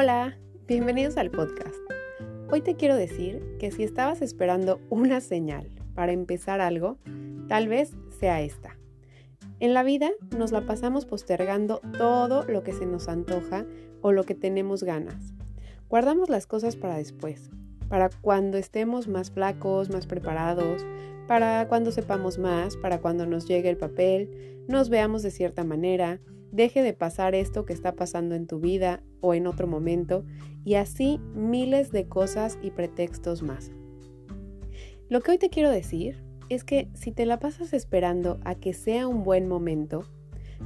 Hola, bienvenidos al podcast. Hoy te quiero decir que si estabas esperando una señal para empezar algo, tal vez sea esta. En la vida nos la pasamos postergando todo lo que se nos antoja o lo que tenemos ganas. Guardamos las cosas para después, para cuando estemos más flacos, más preparados, para cuando sepamos más, para cuando nos llegue el papel, nos veamos de cierta manera, deje de pasar esto que está pasando en tu vida o en otro momento, y así miles de cosas y pretextos más. Lo que hoy te quiero decir es que si te la pasas esperando a que sea un buen momento,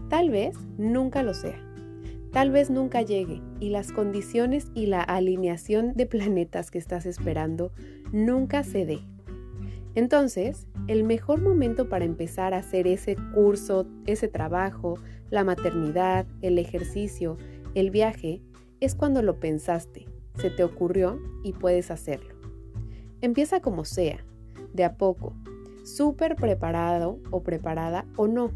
tal vez nunca lo sea. Tal vez nunca llegue y las condiciones y la alineación de planetas que estás esperando nunca se dé. Entonces, el mejor momento para empezar a hacer ese curso, ese trabajo, la maternidad, el ejercicio, el viaje, es cuando lo pensaste, se te ocurrió y puedes hacerlo. Empieza como sea, de a poco, súper preparado o preparada o no.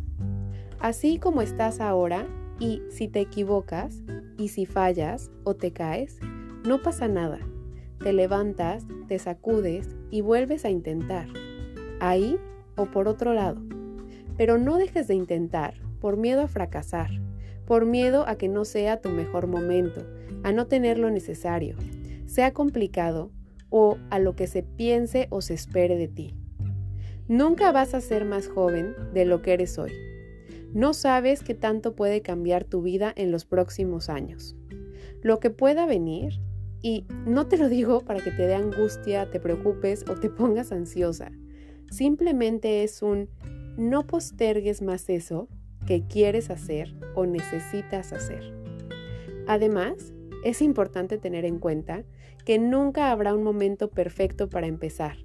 Así como estás ahora y si te equivocas y si fallas o te caes, no pasa nada. Te levantas, te sacudes y vuelves a intentar. Ahí o por otro lado. Pero no dejes de intentar por miedo a fracasar, por miedo a que no sea tu mejor momento, a no tener lo necesario, sea complicado o a lo que se piense o se espere de ti. Nunca vas a ser más joven de lo que eres hoy. No sabes qué tanto puede cambiar tu vida en los próximos años. Lo que pueda venir, y no te lo digo para que te dé angustia, te preocupes o te pongas ansiosa. Simplemente es un no postergues más eso que quieres hacer o necesitas hacer. Además, es importante tener en cuenta que nunca habrá un momento perfecto para empezar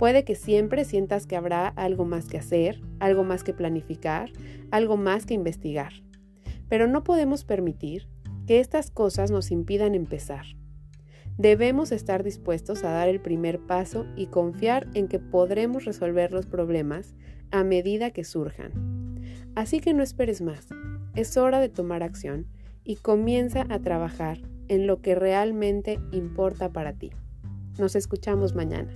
Puede que siempre sientas que habrá algo más que hacer, algo más que planificar, algo más que investigar. Pero no podemos permitir que estas cosas nos impidan empezar. Debemos estar dispuestos a dar el primer paso y confiar en que podremos resolver los problemas a medida que surjan. Así que no esperes más. Es hora de tomar acción y comienza a trabajar en lo que realmente importa para ti. Nos escuchamos mañana.